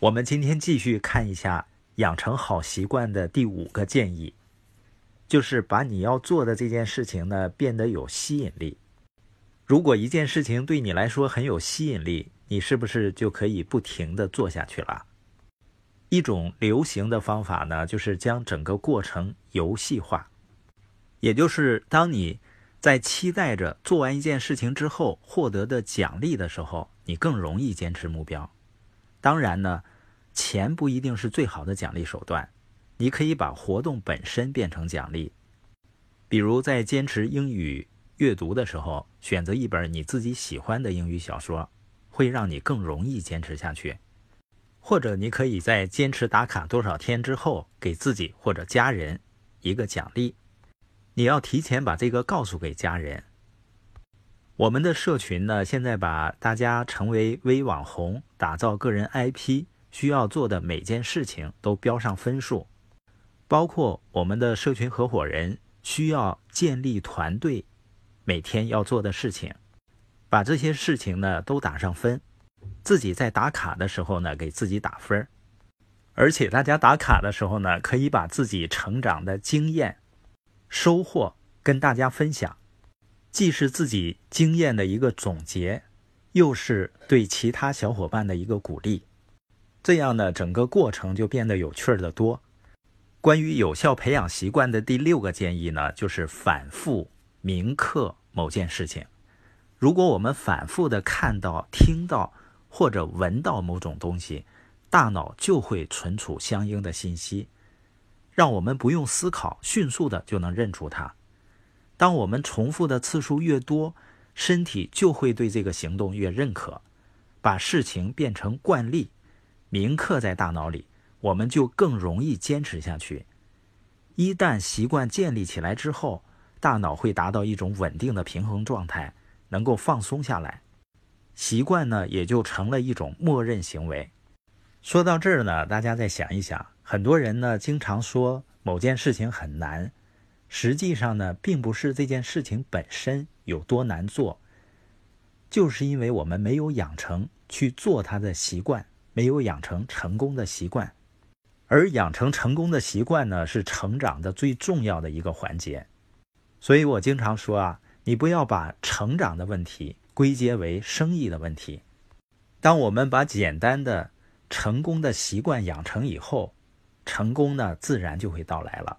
我们今天继续看一下养成好习惯的第五个建议，就是把你要做的这件事情呢变得有吸引力。如果一件事情对你来说很有吸引力，你是不是就可以不停的做下去了？一种流行的方法呢，就是将整个过程游戏化，也就是当你在期待着做完一件事情之后获得的奖励的时候，你更容易坚持目标。当然呢，钱不一定是最好的奖励手段，你可以把活动本身变成奖励，比如在坚持英语阅读的时候，选择一本你自己喜欢的英语小说，会让你更容易坚持下去。或者你可以在坚持打卡多少天之后，给自己或者家人一个奖励。你要提前把这个告诉给家人。我们的社群呢，现在把大家成为微网红、打造个人 IP 需要做的每件事情都标上分数，包括我们的社群合伙人需要建立团队，每天要做的事情，把这些事情呢都打上分。自己在打卡的时候呢，给自己打分而且大家打卡的时候呢，可以把自己成长的经验、收获跟大家分享，既是自己经验的一个总结，又是对其他小伙伴的一个鼓励。这样呢，整个过程就变得有趣的多。关于有效培养习惯的第六个建议呢，就是反复铭刻某件事情。如果我们反复的看到、听到，或者闻到某种东西，大脑就会存储相应的信息，让我们不用思考，迅速的就能认出它。当我们重复的次数越多，身体就会对这个行动越认可，把事情变成惯例，铭刻在大脑里，我们就更容易坚持下去。一旦习惯建立起来之后，大脑会达到一种稳定的平衡状态，能够放松下来。习惯呢，也就成了一种默认行为。说到这儿呢，大家再想一想，很多人呢经常说某件事情很难，实际上呢，并不是这件事情本身有多难做，就是因为我们没有养成去做它的习惯，没有养成成功的习惯。而养成成功的习惯呢，是成长的最重要的一个环节。所以我经常说啊，你不要把成长的问题。归结为生意的问题。当我们把简单的成功的习惯养成以后，成功呢自然就会到来了。